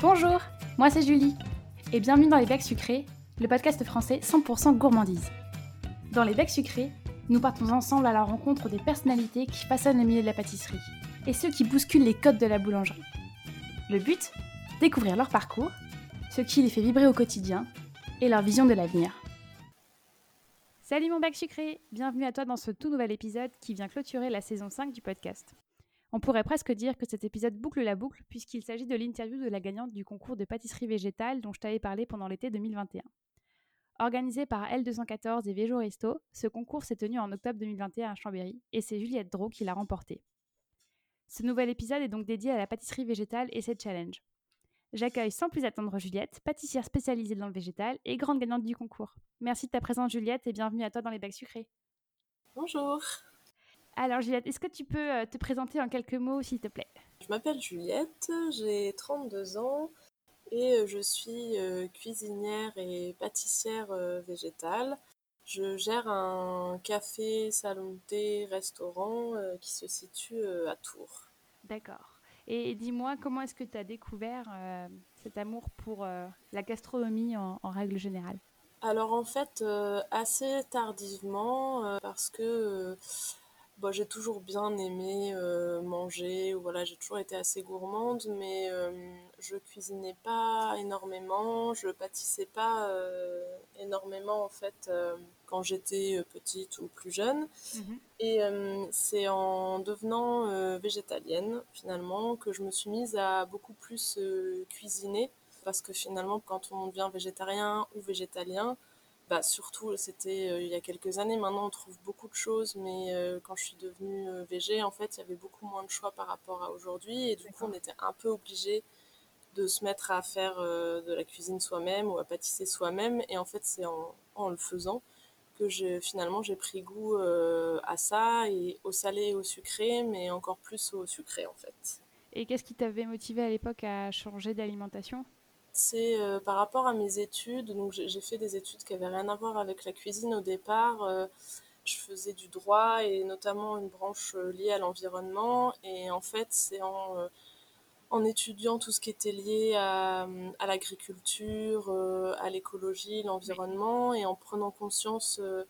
Bonjour, moi c'est Julie, et bienvenue dans Les Becs Sucrés, le podcast français 100% gourmandise. Dans Les Becs Sucrés, nous partons ensemble à la rencontre des personnalités qui façonnent le milieu de la pâtisserie, et ceux qui bousculent les codes de la boulangerie. Le but Découvrir leur parcours, ce qui les fait vibrer au quotidien, et leur vision de l'avenir. Salut mon bac sucré Bienvenue à toi dans ce tout nouvel épisode qui vient clôturer la saison 5 du podcast. On pourrait presque dire que cet épisode boucle la boucle puisqu'il s'agit de l'interview de la gagnante du concours de pâtisserie végétale dont je t'avais parlé pendant l'été 2021. Organisé par L214 et Vejo Resto, ce concours s'est tenu en octobre 2021 à Chambéry et c'est Juliette Drault qui l'a remporté. Ce nouvel épisode est donc dédié à la pâtisserie végétale et ses challenges. J'accueille sans plus attendre Juliette, pâtissière spécialisée dans le végétal et grande gagnante du concours. Merci de ta présence Juliette et bienvenue à toi dans les bacs sucrés. Bonjour. Alors Juliette, est-ce que tu peux euh, te présenter en quelques mots s'il te plaît? Je m'appelle Juliette, j'ai 32 ans et euh, je suis euh, cuisinière et pâtissière végétale. Je gère un café, salon de thé, restaurant qui se situe à Tours. D'accord. Et dis-moi, comment est-ce que tu as découvert cet amour pour la gastronomie en, règle générale? Alors en fait, euh, assez tardivement, parce que bah, j'ai toujours bien aimé manger, voilà, j'ai toujours été assez gourmande, mais je cuisinais pas énormément, je pâtissais pas énormément en fait quand j'étais petite ou plus jeune. Mhm. Et euh, c'est en devenant euh, végétalienne, finalement, que je me suis mise à beaucoup plus euh, cuisiner. Parce que finalement, quand on devient végétarien ou végétalien, bah, surtout, c'était il y a quelques années. Maintenant, on trouve beaucoup de choses, mais quand je suis devenue végé, en fait, il y avait beaucoup moins de choix par rapport à aujourd'hui. Et du coup, on était un peu obligé de se mettre à faire de la cuisine soi-même ou à pâtisser soi-même. Et en fait, c'est en, en, le faisant que finalement j'ai pris goût euh, à ça et au salé et au sucré, mais encore plus au sucré en fait. Et qu'est-ce qui t'avait motivé à l'époque à changer d'alimentation? C'est euh, par rapport à mes études. J'ai fait des études qui avaient rien à voir avec la cuisine au départ. Euh, je faisais du droit et notamment une branche liée à l'environnement. Et en fait, c'est en étudiant tout ce qui était lié à, l'agriculture, euh, à l'écologie, l'environnement, et en prenant conscience euh,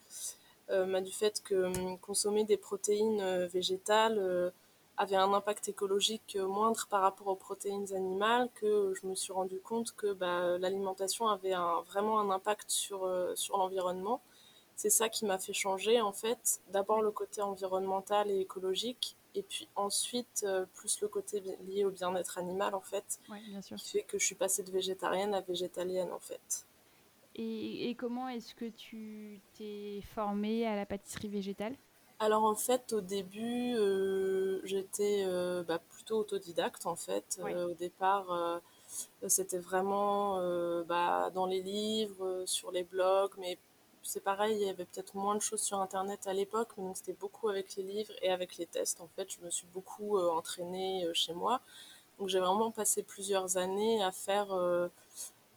euh, bah, du fait que hum, consommer des protéines végétales avait un impact écologique moindre par rapport aux protéines animales, que je me suis rendu compte que bah, l'alimentation avait vraiment un impact sur, sur l'environnement. C'est ça qui m'a fait changer en fait, d'abord le côté environnemental et écologique, et puis ensuite, euh, plus le côté lié au bien-être animal, en fait, qui fait que je suis passée de végétarienne à végétalienne, en fait. Et, comment est-ce que tu t'es formée à la pâtisserie végétale? Alors en fait, au début, euh, j'étais euh, bah, plutôt autodidacte en fait. au départ, c'était vraiment bah, dans les livres, sur les blogs, mais c'est pareil, il y avait peut-être moins de choses sur Internet à l'époque, mais c'était beaucoup avec les livres et avec les tests. En fait, je me suis beaucoup euh, entraînée euh, chez moi. Donc j'ai vraiment passé plusieurs années à faire euh,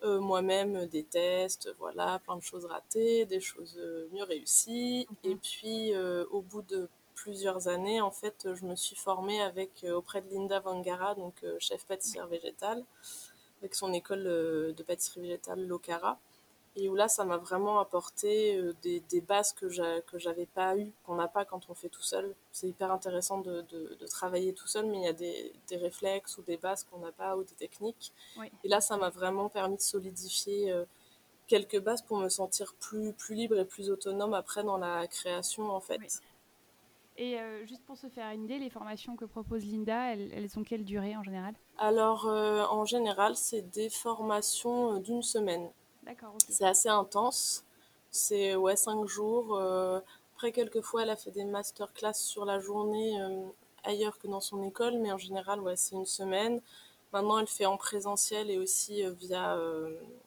moi-même des tests, voilà, plein de choses ratées, des choses mieux réussies. Mhm. Et puis au bout de plusieurs années, en fait, je me suis formée avec auprès de Linda Vangara, donc chef pâtissière végétale, avec son école de pâtisserie végétale Locara et où là ça m'a vraiment apporté euh, des, des, bases que j'avais pas eu qu'on n'a pas quand on fait tout seul. C'est hyper intéressant de, de, travailler tout seul mais il y a des, des réflexes ou des bases qu'on n'a pas ou des techniques. Et là ça m'a vraiment permis de solidifier euh, quelques bases pour me sentir plus plus libre et plus autonome après dans la création en fait. Et euh, juste pour se faire une idée, les formations que propose Linda, elles, elles ont quelle durée en général? Alors, en général, c'est des formations d'une semaine. C'est assez intense. C'est ouais, cinq jours. Euh, après, quelquefois, elle a fait des masterclass sur la journée euh, ailleurs que dans son école, mais en général, ouais, c'est une semaine. Maintenant, elle fait en présentiel et aussi euh, via,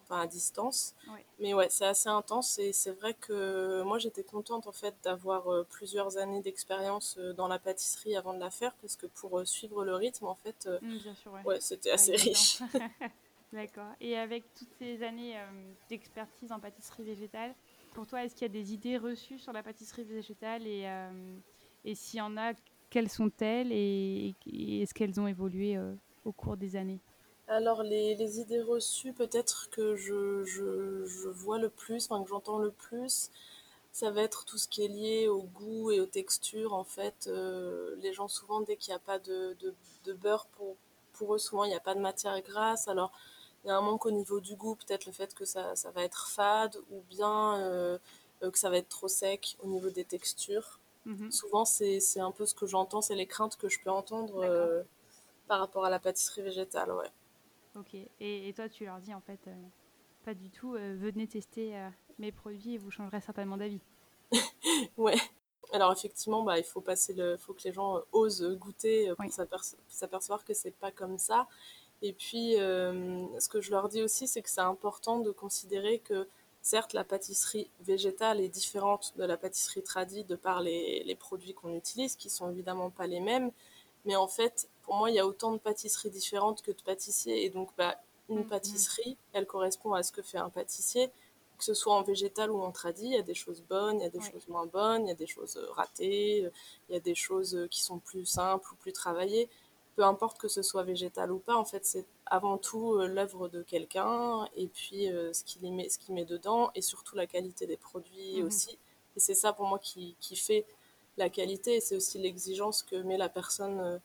enfin, à distance. Mais ouais, c'est assez intense et c'est vrai que moi, j'étais contente en fait d'avoir plusieurs années d'expérience dans la pâtisserie avant de la faire parce que pour suivre le rythme, en fait, mmh, ouais. c'était assez riche. D'accord. Et avec toutes ces années euh, d'expertise en pâtisserie végétale, pour toi, est-ce qu'il y a des idées reçues sur la pâtisserie végétale et, euh, et s'il y en a, quelles sont-elles et, est-ce qu'elles ont évolué euh, au cours des années? Alors, les, idées reçues, peut-être que je, vois le plus, enfin que j'entends le plus, ça va être tout ce qui est lié au goût et aux textures. En fait, les gens, souvent, dès qu'il n'y a pas de, beurre, pour, pour eux, souvent, il n'y a pas de matière grasse. Alors, y a un manque au niveau du goût, peut-être le fait que ça, ça va être fade ou bien euh, euh, que ça va être trop sec au niveau des textures. Mhm. Souvent, c'est un peu ce que j'entends, c'est les craintes que je peux entendre euh, par rapport à la pâtisserie végétale, ouais. Ok. Et, et toi, tu leur dis en fait, euh, pas du tout, venez tester mes produits et vous changerez certainement d'avis. Ouais. Alors effectivement, bah, il faut passer le, faut que les gens osent goûter pour Oui. s'apercevoir que c'est pas comme ça. Et puis, euh, ce que je leur dis aussi, c'est que c'est important de considérer que certes, la pâtisserie végétale est différente de la pâtisserie tradie de par les, les produits qu'on utilise, qui sont évidemment pas les mêmes. Mais en fait, pour moi, il y a autant de pâtisseries différentes que de pâtissiers. Et donc, bah, une Mhm. pâtisserie, elle correspond à ce que fait un pâtissier que ce soit en végétal ou en tradi, il y a des choses bonnes, il y a des Oui. choses moins bonnes, il y a des choses ratées, il y a des choses qui sont plus simples ou plus travaillées. Peu importe que ce soit végétal ou pas, en fait, c'est avant tout euh, l'œuvre de quelqu'un et puis euh, ce qu'il met, ce met dedans et surtout la qualité des produits Mhm. aussi. Et c'est ça pour moi qui, qui fait la qualité et c'est aussi l'exigence que met la personne euh,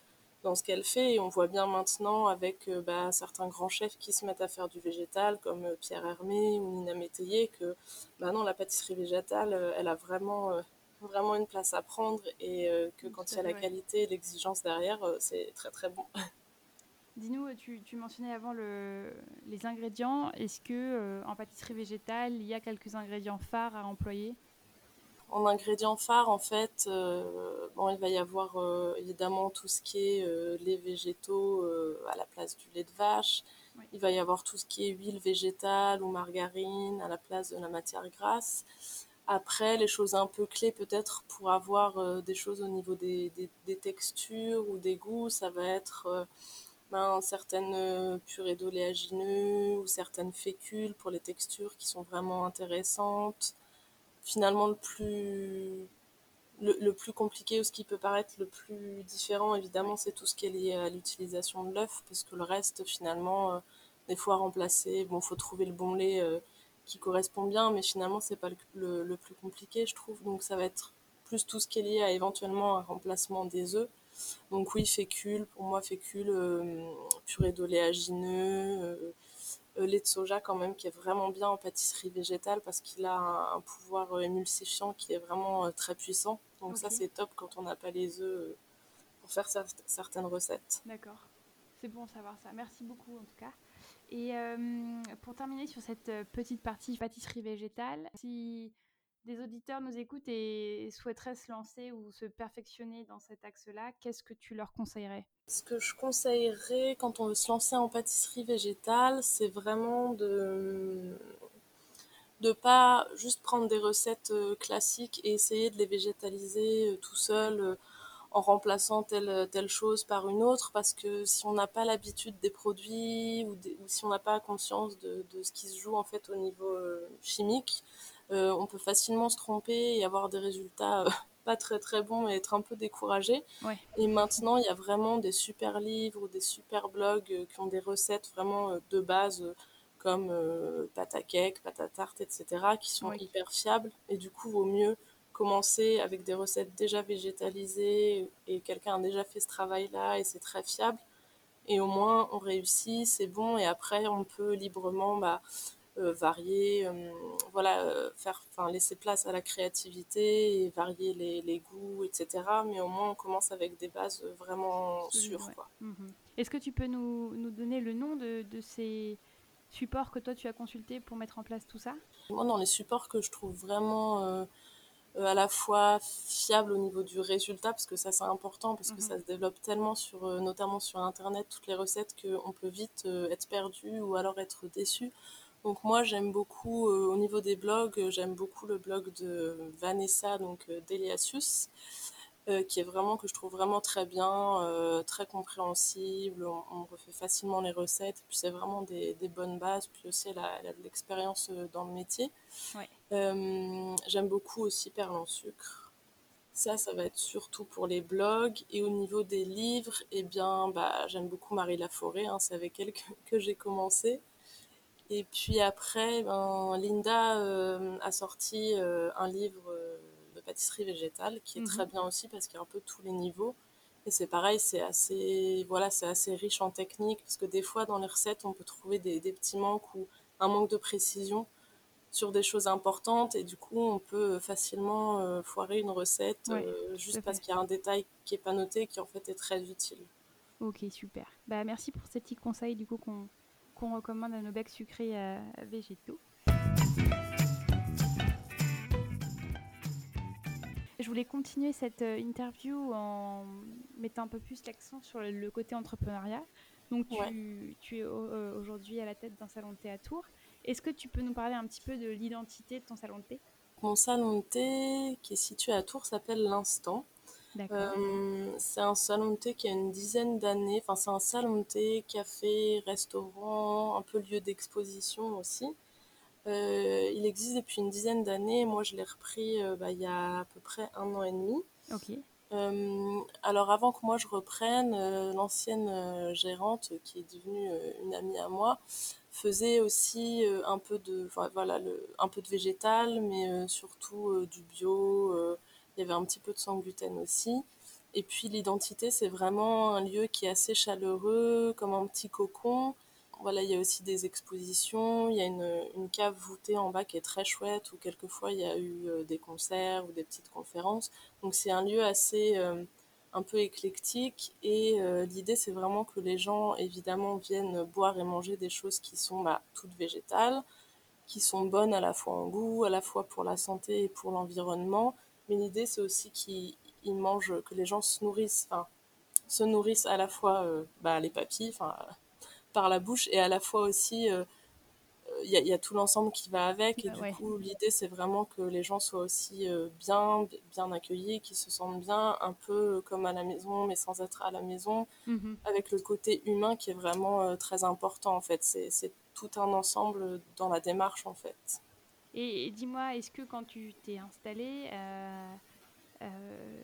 dans ce qu'elle fait. Et on voit bien maintenant avec bah, certains grands chefs qui se mettent à faire du végétal, comme Pierre Hermé ou Nina Métayer, que bah non, la pâtisserie végétale, elle a vraiment, vraiment une place à prendre et euh, que quand il y a la ouais. qualité et l'exigence derrière, euh, c'est très très bon. Dis-nous, euh, tu, tu mentionnais avant le, les ingrédients. Est-ce que euh, en pâtisserie végétale, il y a quelques ingrédients phares à employer? En ingrédients phares, en fait, bon, il va y avoir évidemment tout ce qui est lait végétaux à la place du lait de vache. Oui. Il va y avoir tout ce qui est huile végétale ou margarine à la place de la matière grasse. Après, les choses un peu clés peut-être pour avoir euh, des choses au niveau des, textures ou des goûts, ça va être euh, ben, certaines euh, purées d'oléagineux ou certaines fécules pour les textures qui sont vraiment intéressantes. Finalement, le plus, le, plus compliqué ou ce qui peut paraître le plus différent, évidemment, c'est tout ce qui est lié à l'utilisation de l'œuf, parce que le reste, finalement, des fois remplacer, bon, faut trouver le bon lait qui correspond bien, mais finalement, c'est pas le, le, le plus compliqué, je trouve. Donc, ça va être plus tout ce qui est lié à éventuellement un remplacement des œufs. Donc, oui, fécule, pour moi, fécule, euh, purée d'oléagineux, euh, euh, lait de soja quand même qui est vraiment bien en pâtisserie végétale parce qu'il a un, un pouvoir émulsifiant qui est vraiment très puissant. Donc ça c'est top quand on n'a pas les œufs pour faire cer- certaines recettes. d'accord. C'est bon de savoir ça. Merci beaucoup en tout cas. Et euh, pour terminer sur cette euh, petite partie pâtisserie végétale, si des auditeurs nous écoutent et souhaiteraient se lancer ou se perfectionner dans cet axe-là, qu'est-ce que tu leur conseillerais? Ce que je conseillerais quand on veut se lancer en pâtisserie végétale, c'est vraiment de de pas juste prendre des recettes euh, classiques et essayer de les végétaliser tout seul en remplaçant telle, telle chose par une autre parce que si on n'a pas l'habitude des produits ou, des- ou si on n'a pas conscience de, de ce qui se joue en fait au niveau euh, chimique, euh, on peut facilement se tromper et avoir des résultats euh, pas très très bons et être un peu découragé. ouais, Et maintenant, il y a vraiment des super livres ou des super blogs euh, qui ont des recettes vraiment de base comme pâte à cake, pâte à tarte, etc., qui sont hyper fiables. Et du coup, vaut mieux commencer avec des recettes déjà végétalisées et quelqu'un a déjà fait ce travail-là et c'est très fiable. Et au moins, on réussit, c'est bon. Et après, on peut librement bah, euh, varier, euh, voilà, euh, faire, enfin, laisser place à la créativité et varier les, les goûts, etc. Mais au moins, on commence avec des bases vraiment sûres, ouais. Mhm. Est-ce que tu peux nous, nous donner le nom de, de ces supports que toi tu as consultés pour mettre en place tout ça? Moi, dans les supports que je trouve vraiment à la fois fiables au niveau du résultat, parce que ça c'est important, parce que Mhm. ça se développe tellement sur, euh, notamment sur Internet, toutes les recettes, qu'on peut vite euh, être perdu ou alors être déçu. Donc moi j'aime beaucoup, euh, au niveau des blogs, euh, j'aime beaucoup le blog de Vanessa, donc euh, Deliasius, euh, qui est vraiment, que je trouve vraiment très bien, euh, très compréhensible, on, on refait facilement les recettes, puis c'est vraiment des, des bonnes bases, puis aussi elle a, elle a de l'expérience euh, dans le métier. Ouais, Euh, j'aime beaucoup aussi Perle en sucre. Ça, ça va être surtout pour les blogs. Et au niveau des livres, eh bien, bah, j'aime beaucoup Marie Laforêt. Hein, c'est avec elle que, j'ai commencé. Et puis après, ben, Linda a sorti un livre pâtisserie végétale qui est très mhm. bien aussi parce qu'il y a un peu tous les niveaux. Et c'est pareil, c'est assez, voilà, c'est assez riche en technique parce que des fois dans les recettes, on peut trouver des, des petits manques ou un manque de précision sur des choses importantes et du coup on peut facilement euh, foirer une recette euh, juste parce qu'il y a un détail qui n'est pas noté qui en fait est très utile. Ok super. Bah merci pour ces petits conseils du coup qu'on recommande à nos becs sucrés euh, végétaux. Voulais continuer cette interview en mettant un peu plus l'accent sur le côté entrepreneuriat. Donc tu, tu es aujourd'hui à la tête d'un salon de théâtre. Est-ce que tu peux nous parler un petit peu de l'identité de ton salon de thé? Mon salon de thé, qui est situé à Tours, s'appelle L'Instant. Euh, c'est un salon de thé qui a une dizaine d'années. Enfin, c'est un salon de thé, café, restaurant, un peu lieu d'exposition aussi. Euh, il existe depuis une dizaine d'années. Moi, je l'ai repris euh, bah, il y a à peu près un an et demi. Ok. alors avant que moi je reprenne, l'ancienne gérante qui est devenue une amie à moi faisait aussi euh, un peu de voilà le, un peu de végétal mais euh, surtout euh, du bio il y avait un petit peu de sans gluten aussi et puis l'identité c'est vraiment un lieu qui est assez chaleureux comme un petit cocon voilà il y a aussi des expositions il y a une, cave voûtée en bas qui est très chouette où quelquefois il y a eu des concerts ou des petites conférences. Donc c'est un lieu assez un peu éclectique et euh, l'idée c'est vraiment que les gens évidemment viennent boire et manger des choses qui sont bah, toutes végétales, qui sont bonnes à la fois en goût, à la fois pour la santé et pour l'environnement, mais l'idée c'est aussi qu'ils mangent, que les gens se nourrissent, se nourrissent à la fois euh, bah, les papilles, par la bouche et à la fois aussi euh, il y, a tout l'ensemble qui va avec. Et du coup l'idée c'est vraiment que les gens soient aussi euh, bien bien accueillis qu'ils se sentent bien un peu comme à la maison mais sans être à la maison mhm. avec le côté humain qui est vraiment euh, très important en fait. C'est tout un ensemble dans la démarche en fait. Et, dis-moi est-ce que quand tu t'es installé euh,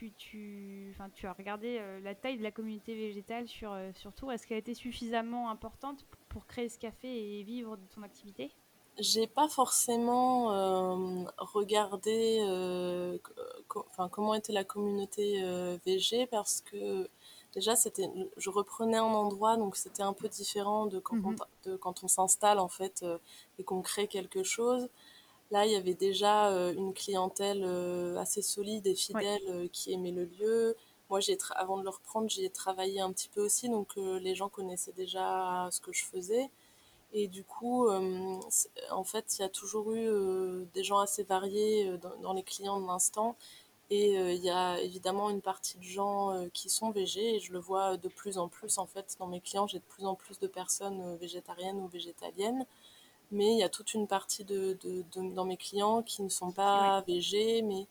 tu, tu, tu as regardé la taille de la communauté végétale sur, sur Tours. Est-ce qu'elle a été suffisamment importante pour créer ce café et vivre de ton activité? J'ai pas forcément euh, regardé euh, comment était la communauté euh, VG parce que déjà c'était je reprenais un endroit donc c'était un peu différent de quand on, mhm. quand on s'installe en fait et qu'on crée quelque chose là il y avait déjà une clientèle assez solide et fidèle qui aimait le lieu moi, j'ai avant de le reprendre, j'ai travaillé un petit peu aussi, donc euh, les gens connaissaient déjà ce que je faisais. Et du coup, euh, en fait, il y a toujours eu euh, des gens assez variés dans, les clients de l'instant. Et il y a évidemment une partie de gens qui sont végés, et je le vois de plus en plus, en fait, dans mes clients, j'ai de plus en plus de personnes végétariennes ou végétaliennes. Mais il y a toute une partie de, dans mes clients qui ne sont pas végés, mais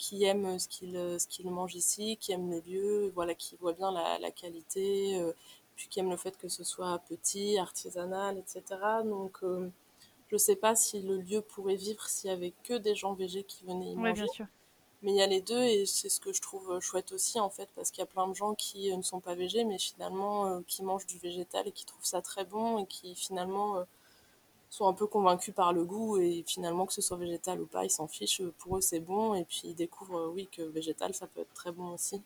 qui aiment ce qu'ils ce qu'ils mangent ici, qui aiment le lieu, voilà, qui voient bien la, la qualité, euh, puis qui aiment le fait que ce soit petit, artisanal, etc. Donc, euh, je sais pas si le lieu pourrait vivre s'il y avait que des gens végés qui venaient y manger. Bien sûr. Mais il y a les deux et c'est ce que je trouve chouette aussi en fait parce qu'il y a plein de gens qui euh, ne sont pas végés mais finalement qui mangent du végétal et qui trouvent ça très bon et qui finalement sont un peu convaincus par le goût et finalement que ce soit végétal ou pas, ils s'en fichent. Pour eux, c'est bon et puis ils découvrent, euh, oui, que végétal, ça peut être très bon aussi.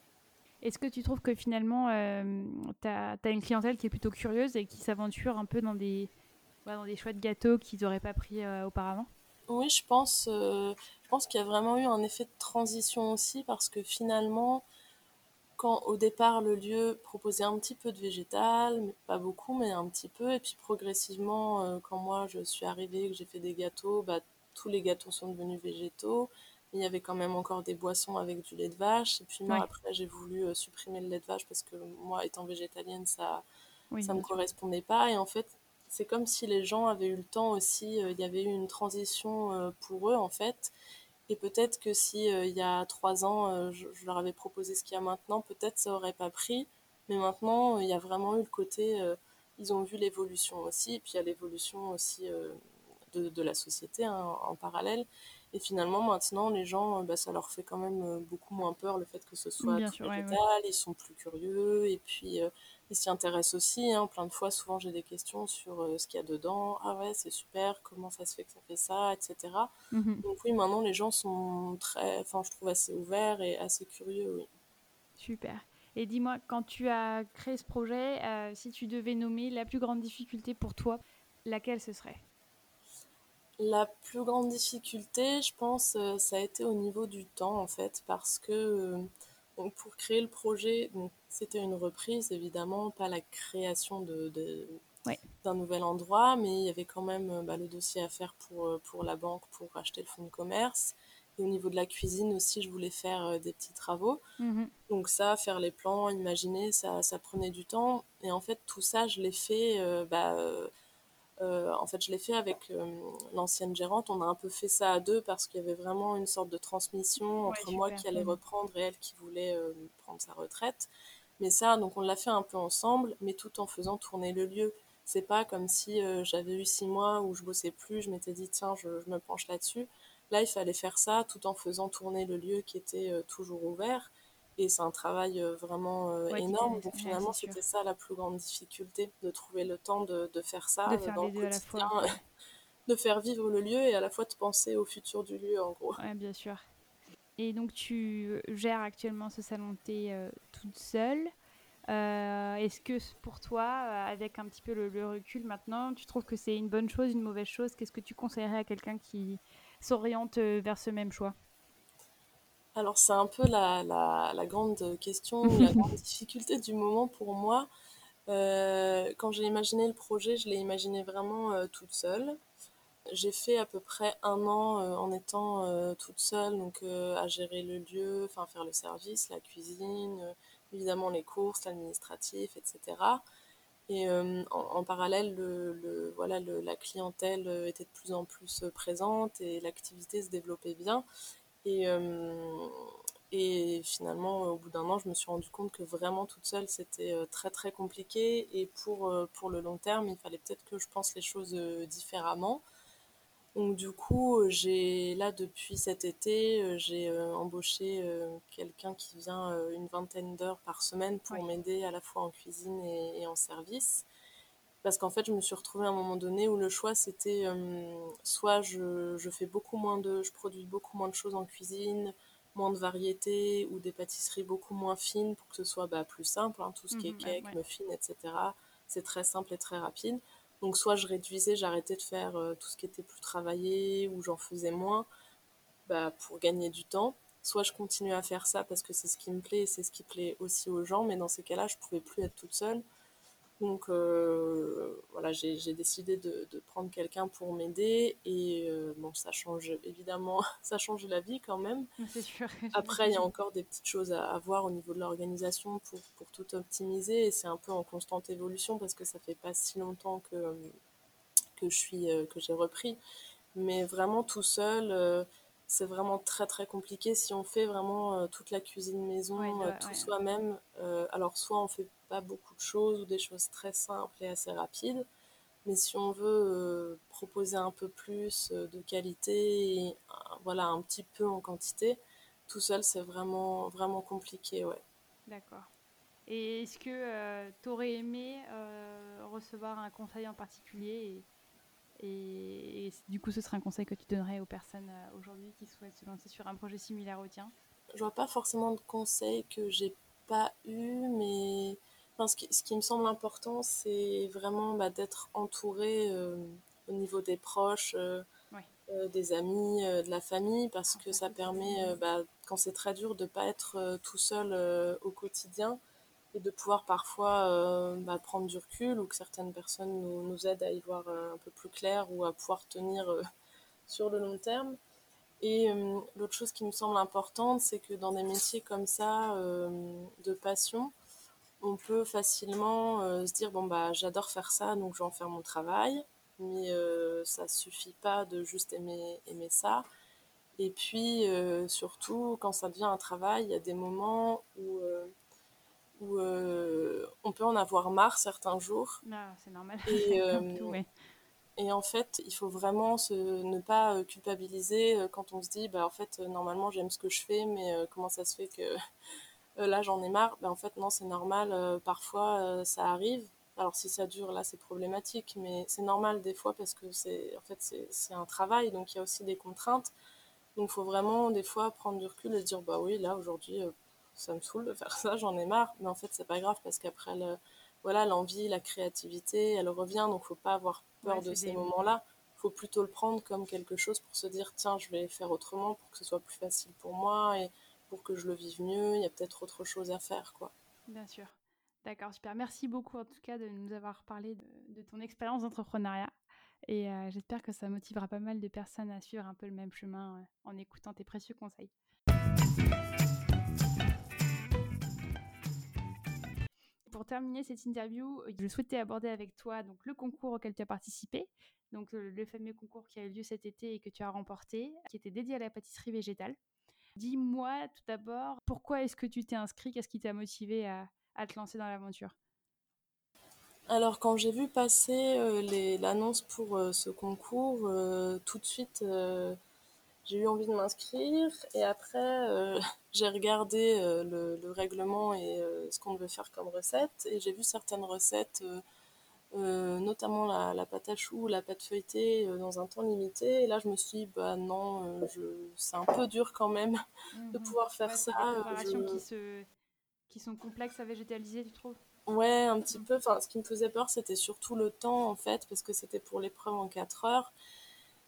Est-ce que tu trouves que finalement, euh, tu as, une clientèle qui est plutôt curieuse et qui s'aventure un peu dans des, dans des choix de gâteaux qu'ils n'auraient pas pris euh, auparavant? Oui, je pense, je pense qu'il y a vraiment eu un effet de transition aussi parce que finalement, quand au départ le lieu proposait un petit peu de végétal, mais pas beaucoup, mais un petit peu, et puis progressivement, euh, quand moi je suis arrivée, que j'ai fait des gâteaux, bah, tous les gâteaux sont devenus végétaux. il y avait quand même encore des boissons avec du lait de vache. Et puis moi, après, j'ai voulu euh, supprimer le lait de vache parce que moi, étant végétalienne, ça ne ça me correspondait pas. Et en fait, c'est comme si les gens avaient eu le temps aussi, euh, il y avait eu une transition pour eux, en fait. Et peut-être que si euh, il y a trois ans, euh, je, leur avais proposé ce qu'il y a maintenant, peut-être ça aurait pas pris. Mais maintenant, il y a vraiment eu le côté, euh, ils ont vu l'évolution aussi. Et puis il y a l'évolution aussi de, la société hein, en parallèle. Et finalement, maintenant, les gens, bah, ça leur fait quand même beaucoup moins peur le fait que ce soit Bien ils sont plus curieux et puis ils s'y intéressent aussi. Hein, plein de fois, souvent, j'ai des questions sur ce qu'il y a dedans. Ah ouais, c'est super, comment ça se fait que ça fait ça, etc. Mmh Donc oui, maintenant, les gens sont très, enfin, je trouve assez ouverts et assez curieux, oui. Super. Et dis-moi, quand tu as créé ce projet, euh, si tu devais nommer la plus grande difficulté pour toi, laquelle ce serait? La plus grande difficulté, je pense, euh, ça a été au niveau du temps, en fait, parce que euh, pour créer le projet, c'était une reprise, évidemment, pas la création de, d'un nouvel endroit, mais il y avait quand même bah, le dossier à faire pour, pour la banque, pour acheter le fonds de commerce. Et au niveau de la cuisine aussi, je voulais faire euh, des petits travaux. Mhm. Donc ça, faire les plans, imaginer, ça, ça, prenait du temps. Et en fait, tout ça, je l'ai fait, euh, bah, euh, en fait, je l'ai fait avec l'ancienne gérante. On a un peu fait ça à deux parce qu'il y avait vraiment une sorte de transmission entre moi qui allais reprendre et elle qui voulait prendre sa retraite. Mais ça, donc on l'a fait un peu ensemble, mais tout en faisant tourner le lieu. C'est pas comme si j'avais eu six mois où je bossais plus, je m'étais dit tiens, je, je me penche là-dessus. Là, il fallait faire ça tout en faisant tourner le lieu qui était euh, toujours ouvert. Et c'est un travail euh, vraiment euh, énorme. Donc finalement, c'était ça la plus grande difficulté, de trouver le temps de, faire ça de faire les à la fois. de faire vivre le lieu et à la fois de penser au futur du lieu, en gros. Oui, bien sûr. Et donc, tu gères actuellement ce salon thé toute seule. Est-ce que pour toi, avec un petit peu le, recul maintenant, tu trouves que c'est une bonne chose, une mauvaise chose? Qu'est-ce que tu conseillerais à quelqu'un qui, s'oriente euh, vers ce même choix? Alors c'est un peu la, la, grande question, la grande difficulté du moment pour moi. Euh, quand j'ai imaginé le projet, je l'ai imaginé vraiment euh, toute seule. J'ai fait à peu près un an en étant toute seule, donc à gérer le lieu, enfin faire le service, la cuisine, évidemment les courses, l'administratif, etc. Et euh, en, parallèle, le, voilà, la clientèle euh, était de plus en plus euh, présente et l'activité se développait bien. Et, et finalement, au bout d'un an, je me suis rendu compte que vraiment toute seule, c'était très très compliqué. Et pour, pour le long terme, il fallait peut-être que je pense les choses différemment. Donc du coup, euh, j'ai là depuis cet été, euh, j'ai euh, embauché quelqu'un qui vient une vingtaine d'heures par semaine pour m'aider à la fois en cuisine et, en service. Parce qu'en fait, je me suis retrouvée à un moment donné où le choix c'était soit je, je, fais beaucoup moins de, je produis beaucoup moins de choses en cuisine, moins de variétés ou des pâtisseries beaucoup moins fines pour que ce soit bah, plus simple, hein, tout ce qui est mmh cake, muffins, etc. C'est très simple et très rapide. Donc soit je réduisais, j'arrêtais de faire euh, tout ce qui était plus travaillé ou j'en faisais moins bah, pour gagner du temps. Soit je continuais à faire ça parce que c'est ce qui me plaît et c'est ce qui plaît aussi aux gens, mais dans ces cas-là, je pouvais plus être toute seule. Donc euh, voilà, j'ai décidé de, prendre quelqu'un pour m'aider et euh, bon, ça change évidemment, ça change la vie quand même. C'est sûr. Après, il y a encore des petites choses à, voir au niveau de l'organisation pour, pour, tout optimiser et c'est un peu en constante évolution parce que ça fait pas si longtemps que, que je suis euh, que j'ai repris. Mais vraiment tout seul, c'est vraiment très très compliqué si on fait vraiment toute la cuisine maison, tout soi-même. alors soit on fait pas beaucoup de choses ou des choses très simples et assez rapides. Mais si on veut euh, proposer un peu plus euh, de qualité et voilà, un petit peu en quantité, tout seul, c'est vraiment, vraiment compliqué. Ouais. D'accord. Et est-ce que euh, tu aurais aimé recevoir un conseil en particulier et, et, du coup, ce serait un conseil que tu donnerais aux personnes aujourd'hui qui souhaitent se lancer sur un projet similaire au tien? Je vois pas forcément de conseils que j'ai pas eu, mais ce, qui, me semble important, c'est vraiment bah, d'être entouré euh, au niveau des proches, euh, euh, des amis, de la famille, parce que ça permet, bah, quand c'est très dur, de ne pas être tout seul au quotidien et de pouvoir parfois bah, prendre du recul ou que certaines personnes nous, nous aident à y voir un peu plus clair ou à pouvoir tenir sur le long terme. Et l'autre chose qui me semble importante, c'est que dans des métiers comme ça, de passion, on peut facilement euh, se dire bon bah j'adore faire ça donc je vais en faire mon travail. Mais euh, ça suffit pas de juste aimer aimer ça. Et puis euh, surtout quand ça devient un travail il y a des moments où où on peut en avoir marre certains jours. Ah, c'est normal. Et, Et en fait, il faut vraiment se, ne pas culpabiliser quand on se dit, bah, en fait, normalement, j'aime ce que je fais, mais comment ça se fait que là, j'en ai marre bah, En fait, non, c'est normal. parfois, ça arrive. Alors, si ça dure, là, c'est problématique, mais c'est normal des fois parce que c'est en fait, c'est un travail, donc il y a aussi des contraintes. Donc, il faut vraiment, des fois, prendre du recul et se dire, bah oui, là, aujourd'hui, ça me saoule de faire ça, j'en ai marre. Mais en fait, c'est pas grave parce qu'après, voilà, l'envie, la créativité, elle revient, donc faut pas avoir peur de ces moments-là. Faut plutôt le prendre comme quelque chose pour se dire, tiens, je vais faire autrement pour que ce soit plus facile pour moi et pour que je le vive mieux. Il y a peut-être autre chose à faire, quoi. Bien sûr. D'accord, super. Merci beaucoup en tout cas de nous avoir parlé de, ton expérience d'entrepreneuriat. Et euh, j'espère que ça motivera pas mal de personnes à suivre un peu le même chemin euh, en écoutant tes précieux conseils. Pour terminer cette interview, je souhaitais aborder avec toi donc, le concours auquel tu as participé, donc le, le fameux concours qui a eu lieu cet été et que tu as remporté, qui était dédié à la pâtisserie végétale. Dis-moi tout d'abord, pourquoi est-ce que tu t'es inscrit? Qu'est-ce qui t'a motivé à, te lancer dans l'aventure? Alors quand j'ai vu passer euh, l'annonce pour euh, ce concours, euh, tout de suite j'ai eu envie de m'inscrire et après j'ai regardé le, le, règlement et ce qu'on devait faire comme recette et j'ai vu certaines recettes, notamment la, la, pâte à choux, la pâte feuilletée dans un temps limité et là je me suis dit bah non, c'est un peu dur quand même de mmh pouvoir faire ça. qui se qui sont complexes à végétaliser, tu trouves? Ouais, un petit peu. Enfin, ce qui me faisait peur, c'était surtout le temps, en fait, parce que c'était pour l'épreuve en 4 heures.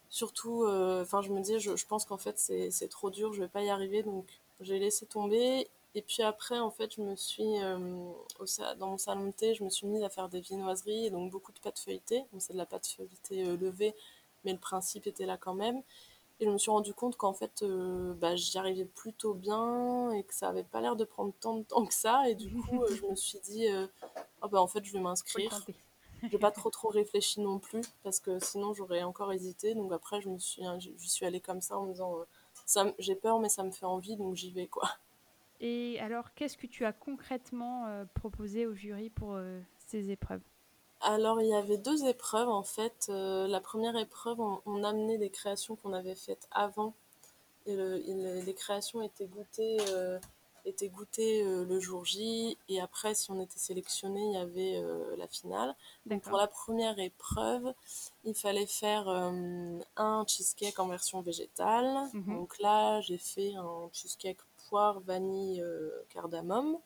Surtout, euh, enfin, je me disais, je, pense qu'en fait, c'est trop dur, je vais pas y arriver, donc j'ai laissé tomber. Et puis après, en fait, je me suis, euh, au, dans mon salon de thé, je me suis mise à faire des viennoiseries, et donc beaucoup de pâte feuilletée. Donc c'est de la pâte feuilletée euh, levée, mais le principe était là quand même. Et je me suis rendu compte qu'en fait, euh, bah, j'y arrivais plutôt bien et que ça avait pas l'air de prendre tant de temps que ça. Et du coup, je me suis dit, oh, bah, en fait, je vais m'inscrire. J'ai pas trop trop réfléchi non plus parce que sinon j'aurais encore hésité. Donc après, je me suis, hein, je suis allée comme ça en me disant, j'ai peur, mais ça me fait envie, donc j'y vais quoi. Et alors, qu'est-ce que tu as concrètement proposé au jury pour ces épreuves? Alors, il y avait deux épreuves en fait. Euh, la première épreuve, on, amenait des créations qu'on avait faites avant. Et, les créations étaient goûtées, euh, étaient goûtées euh, le jour J. Et après, si on était sélectionné, il y avait la finale. Donc, pour la première épreuve, il fallait faire un cheesecake en version végétale. Mhm. Donc là, j'ai fait un cheesecake poire, vanille, cardamome.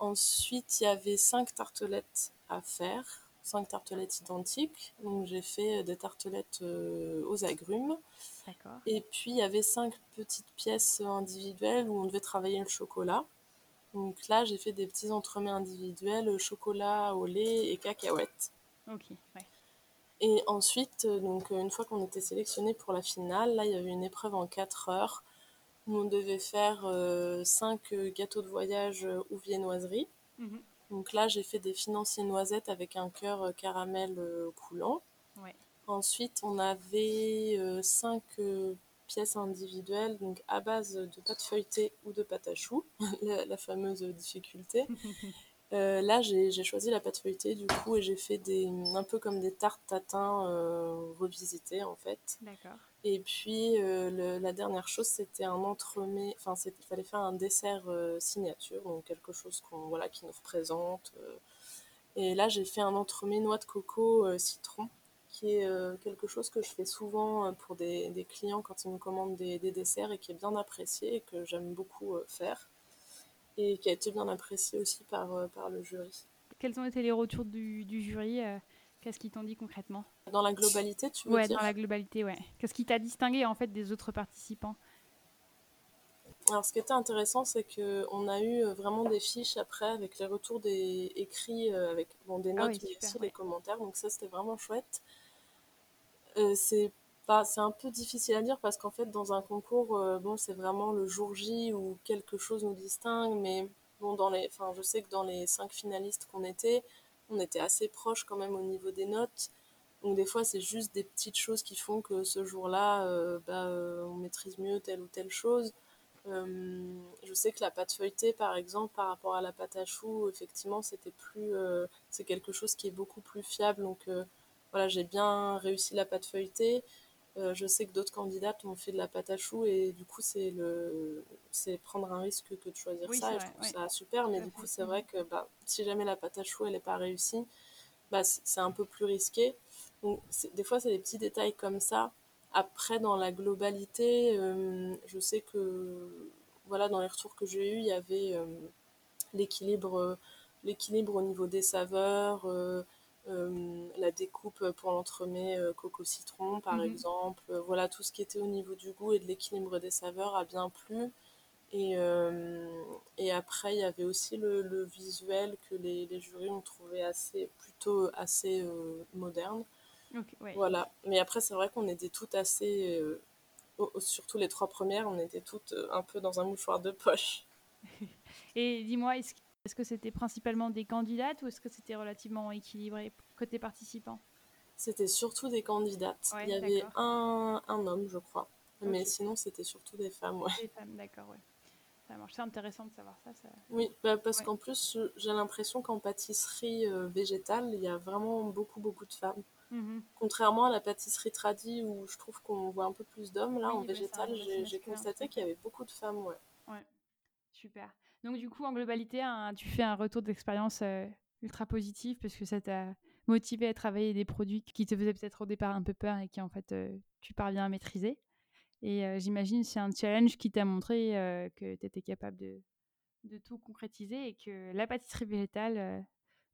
Ensuite, il y avait cinq tartelettes à faire, cinq tartelettes identiques. Donc j'ai fait des tartelettes euh, aux agrumes. Et puis il y avait cinq petites pièces individuelles où on devait travailler le chocolat. Donc là, j'ai fait des petits entremets individuels, chocolat au lait et cacahuètes. Ok, Et ensuite, euh, donc une fois qu'on était sélectionné pour la finale, là, il y avait une épreuve en 4 heures on devait faire 5 euh, euh, gâteaux de voyage euh, ou viennoiserie. Mhm. Donc là, j'ai fait des financiers noisettes avec un cœur caramel coulant. Ensuite, on avait 5 pièces individuelles, donc à base de pâte feuilletée ou de pâte à choux, la, fameuse difficulté. là, j'ai choisi la pâte feuilletée du coup et j'ai fait des, un peu comme des tartes tatin revisitées en fait. D'accord. Et puis euh, la dernière chose, c'était un entremet, enfin il fallait faire un dessert euh, signature, donc quelque chose qu'on voilà qui nous représente. Euh. et là, j'ai fait un entremet noix de coco citron, qui est quelque chose que je fais souvent pour des, des, clients quand ils me commandent des, des, desserts et qui est bien apprécié et que j'aime beaucoup faire et qui a été bien apprécié aussi par, par le jury. Quels ont été les retours du, du jury Qu'est-ce qu'ils t'ont dit concrètement? Dans la globalité, tu veux ouais, dans la globalité, ouais. Qu'est-ce qui t'a distingué en fait des autres participants? Alors, ce qui était intéressant, c'est qu'on a eu euh, vraiment des fiches après avec les retours des écrits, euh, avec bon, des ah notes, mais aussi des commentaires. Donc, ça, c'était vraiment chouette. Euh, c'est pas, c'est un peu difficile à dire parce qu'en fait, dans un concours, bon, c'est vraiment le jour J où quelque chose nous distingue. Mais bon, dans les, enfin, je sais que dans les cinq finalistes qu'on était, on était assez proches quand même au niveau des notes. Donc des fois, c'est juste des petites choses qui font que ce jour-là, euh, bah, euh, on maîtrise mieux telle ou telle chose. Euh, je sais que la pâte feuilletée, par exemple, par rapport à la pâte à choux, effectivement, c'était plus, c'est quelque chose qui est beaucoup plus fiable. Donc voilà, j'ai bien réussi la pâte feuilletée. Euh, je sais que d'autres candidates ont fait de la pâte à choux et du coup c'est le c'est prendre un risque que de choisir ça et je trouve ça super mais du coup c'est vrai que bah, si jamais la pâte à choux elle n'est pas réussie bah, c'est un peu plus risqué. Donc des fois c'est des petits détails comme ça. Après dans la globalité euh, je sais que voilà dans les retours que j'ai eu il y avait euh, l'équilibre l'équilibre au niveau des saveurs la découpe pour l'entremet euh, coco citron par mhm. exemple. Euh, voilà tout ce qui était au niveau du goût et de l'équilibre des saveurs a bien plu. Et, et après il y avait aussi le, visuel que les, les, jurys ont trouvé assez plutôt assez moderne. Voilà. Mais après c'est vrai qu'on était toutes assez surtout les trois premières on était toutes un peu dans un mouchoir de poche. Et dis-moi est-ce est-ce que c'était principalement des candidates ou est-ce que c'était relativement équilibré côté participants C'était surtout des candidates. Il y avait un, un, homme, je crois. Mais sinon, c'était surtout des femmes. Ouais. Des femmes, d'accord, ouais. Ça marche. C'est intéressant de savoir ça. Oui, bah, parce qu'en plus, j'ai l'impression qu'en pâtisserie euh, végétale, il y a vraiment beaucoup, beaucoup de femmes. Mhm. Contrairement à la pâtisserie tradie où je trouve qu'on voit un peu plus d'hommes, là, en végétal, j'ai constaté qu'il y avait beaucoup de femmes, ouais. Ouais, super. Donc du coup, en globalité, tu fais un retour d'expérience euh, ultra positif parce que ça t'a motivé à travailler des produits qui te faisaient peut-être au départ un peu peur et qui en fait euh, tu parviens à maîtriser. Et euh, j'imagine c'est un challenge qui t'a montré que tu étais capable de, tout concrétiser et que la pâtisserie végétale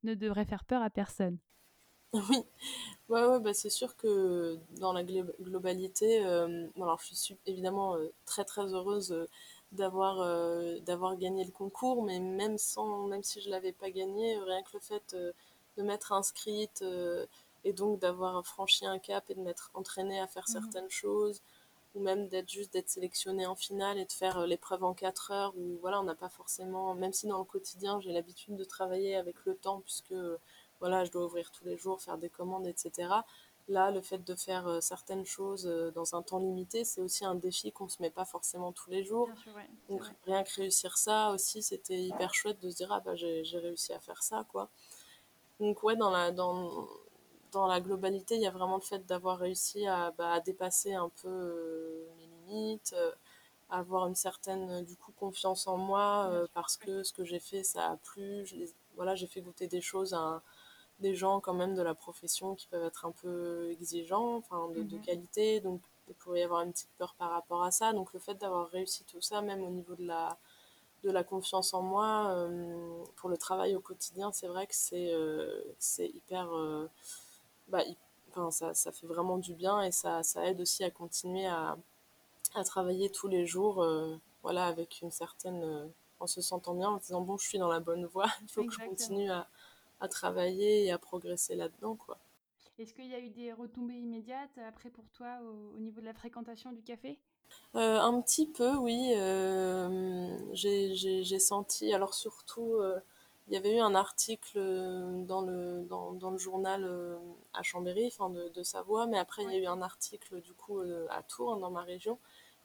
ne devrait faire peur à personne. Oui, ouais, bah c'est sûr que dans la globalité, alors je suis évidemment très très heureuse d'avoir euh, d'avoir gagné le concours mais même sans même si je l'avais pas gagné rien que le fait euh, de m'être inscrite euh, et donc d'avoir franchi un cap et de m'être entraînée à faire mhm. certaines choses ou même d'être juste d'être sélectionnée en finale et de faire l'épreuve en 4 heures où voilà on n'a pas forcément même si dans le quotidien j'ai l'habitude de travailler avec le temps puisque voilà je dois ouvrir tous les jours faire des commandes etc Là, le fait de faire euh, certaines choses euh, dans un temps limité, c'est aussi un défi qu'on ne se met pas forcément tous les jours. Donc rien que réussir ça aussi, c'était hyper chouette de se dire ah bah j'ai réussi à faire ça quoi. Donc ouais, dans la dans dans la globalité, il y a vraiment le fait d'avoir réussi à, bah, dépasser un peu euh, mes limites, à avoir une certaine du coup confiance en moi parce que ce que j'ai fait ça a plu. voilà, j'ai fait goûter des choses à des gens quand même de la profession qui peuvent être un peu exigeants, enfin de, mhm. qualité, donc il pourrait y avoir une petite peur par rapport à ça. Donc le fait d'avoir réussi tout ça, même au niveau de la, de la confiance en moi, euh, pour le travail au quotidien, c'est vrai que c'est euh, c'est hyper... Euh, bah, enfin, ça, ça, fait vraiment du bien et ça, ça aide aussi à continuer à, à travailler tous les jours voilà, avec une certaine... en se sentant bien, en se disant, bon, je suis dans la bonne voie, il faut que je continue à à travailler et à progresser là-dedans, quoi. Est-ce qu'il y a eu des retombées immédiates après pour toi au, niveau de la fréquentation du café? Euh, Un petit peu, oui. Euh, j'ai senti, alors surtout, euh, il y avait eu un article dans le, dans, dans le journal à Chambéry, enfin de, de, Savoie, mais après il y a eu un article du coup à Tours, dans ma région.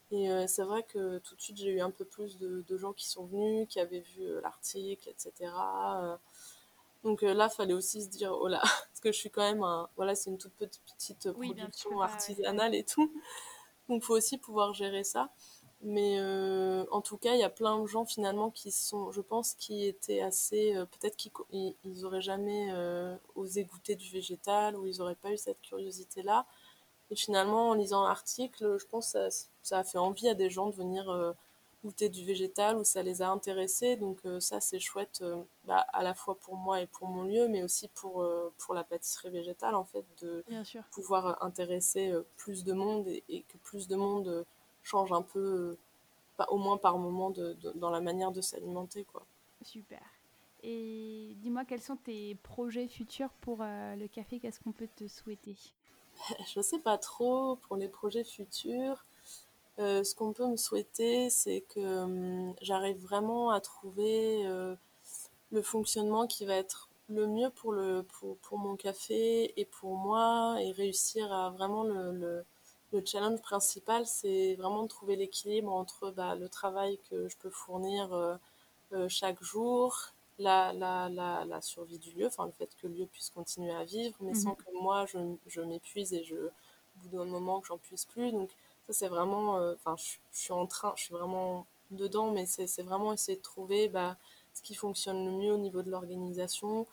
Et c'est vrai que tout de suite j'ai eu un peu plus de, de, gens qui sont venus, qui avaient vu l'article, etc. Donc euh, là, fallait aussi se dire, oh là, parce que je suis quand même un, voilà, c'est une toute petite production artisanale et tout. Donc faut aussi pouvoir gérer ça. Mais euh, en tout cas, il y a plein de gens finalement qui sont, je pense, qui étaient assez, euh, peut-être qu'ils ils, auraient jamais osé goûter du végétal ou ils n'auraient pas eu cette curiosité-là. Et finalement, en lisant l'article, je pense que ça, ça, a fait envie à des gens de venir goûter du végétal où ça les a intéressés. Donc euh, ça, c'est chouette euh, bah, à la fois pour moi et pour mon lieu, mais aussi pour, euh, pour la pâtisserie végétale, en fait, de pouvoir intéresser plus de monde et, que plus de monde change un peu, au moins par moment, de, dans la manière de s'alimenter. quoi. Super. Et dis-moi, quels sont tes projets futurs pour le café? Qu'est-ce qu'on peut te souhaiter? Je sais pas trop pour les projets futurs. Euh, ce qu'on peut me souhaiter, c'est que hum, j'arrive vraiment à trouver euh, le fonctionnement qui va être le mieux pour, le, pour, pour, mon café et pour moi et réussir à vraiment le, le, le challenge principal, c'est vraiment de trouver l'équilibre entre bah, le travail que je peux fournir euh, chaque jour, la, la, la, la, survie du lieu, enfin le fait que le lieu puisse continuer à vivre, mais sans mhm. que moi je, je m'épuise et je, au bout d'un moment que j'en puisse plus. Donc ça c'est vraiment, euh, enfin je, suis en train, je suis vraiment dedans, mais c'est vraiment essayer de trouver bah, ce qui fonctionne le mieux au niveau de l'organisation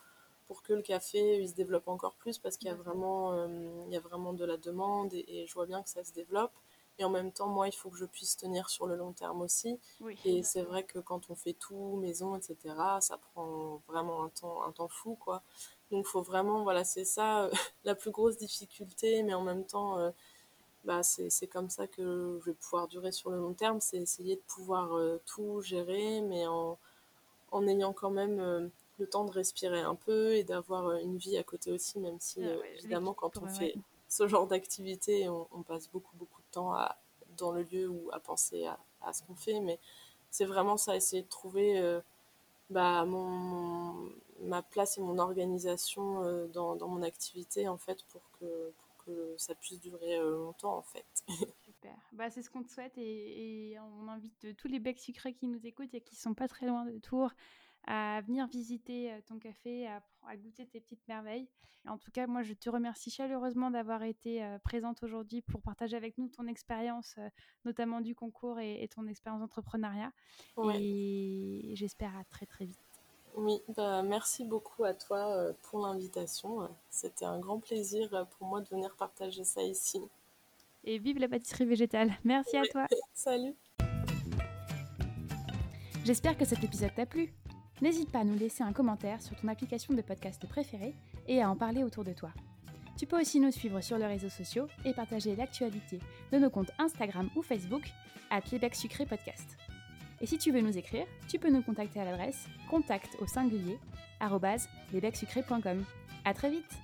pour que le café il se développe encore plus parce qu'il y a vraiment, euh, il y a vraiment de la demande et, et, je vois bien que ça se développe. Et en même temps, moi, il faut que je puisse tenir sur le long terme aussi. Et c'est vrai que quand on fait tout, maison, etc., ça prend vraiment un temps, un temps fou, quoi. Donc, il faut vraiment, voilà, c'est ça euh, la plus grosse difficulté, mais en même temps, euh, bah, c'est comme ça que je vais pouvoir durer sur le long terme. C'est essayer de pouvoir euh, tout gérer, mais en, en ayant quand même le temps de respirer un peu et d'avoir une vie à côté aussi, même si, ah évidemment, quand on fait ce genre d'activité, on, on, passe beaucoup, beaucoup de temps à, dans le lieu ou à penser à, à ce qu'on fait. Mais c'est vraiment ça, essayer de trouver euh, bah, mon, ma place et mon organisation euh, dans, dans, mon activité, en fait, pour que, pour que ça puisse durer euh, longtemps, en fait. Super. Bah, c'est ce qu'on te souhaite et, et, on invite tous les becs sucrés qui nous écoutent et qui sont pas très loin de Tours à venir visiter euh, ton café, à, goûter tes petites merveilles. En tout cas, moi, je te remercie chaleureusement d'avoir été euh, présente aujourd'hui pour partager avec nous ton expérience, euh, notamment du concours et, ton expérience d'entrepreneuriat. Et j'espère à très très vite. Oui, bah, merci beaucoup à toi pour l'invitation. C'était un grand plaisir pour moi de venir partager ça ici. Et vive la pâtisserie végétale. Merci à toi. Salut. J'espère que cet épisode t'a plu. N'hésite pas à nous laisser un commentaire sur ton application de podcast préférée et à en parler autour de toi. Tu peux aussi nous suivre sur les réseaux sociaux et partager l'actualité de nos comptes Instagram ou Facebook à Playback Sucré Podcast. Et si tu veux nous écrire, tu peux nous contacter à l'adresse contact au singulier À très vite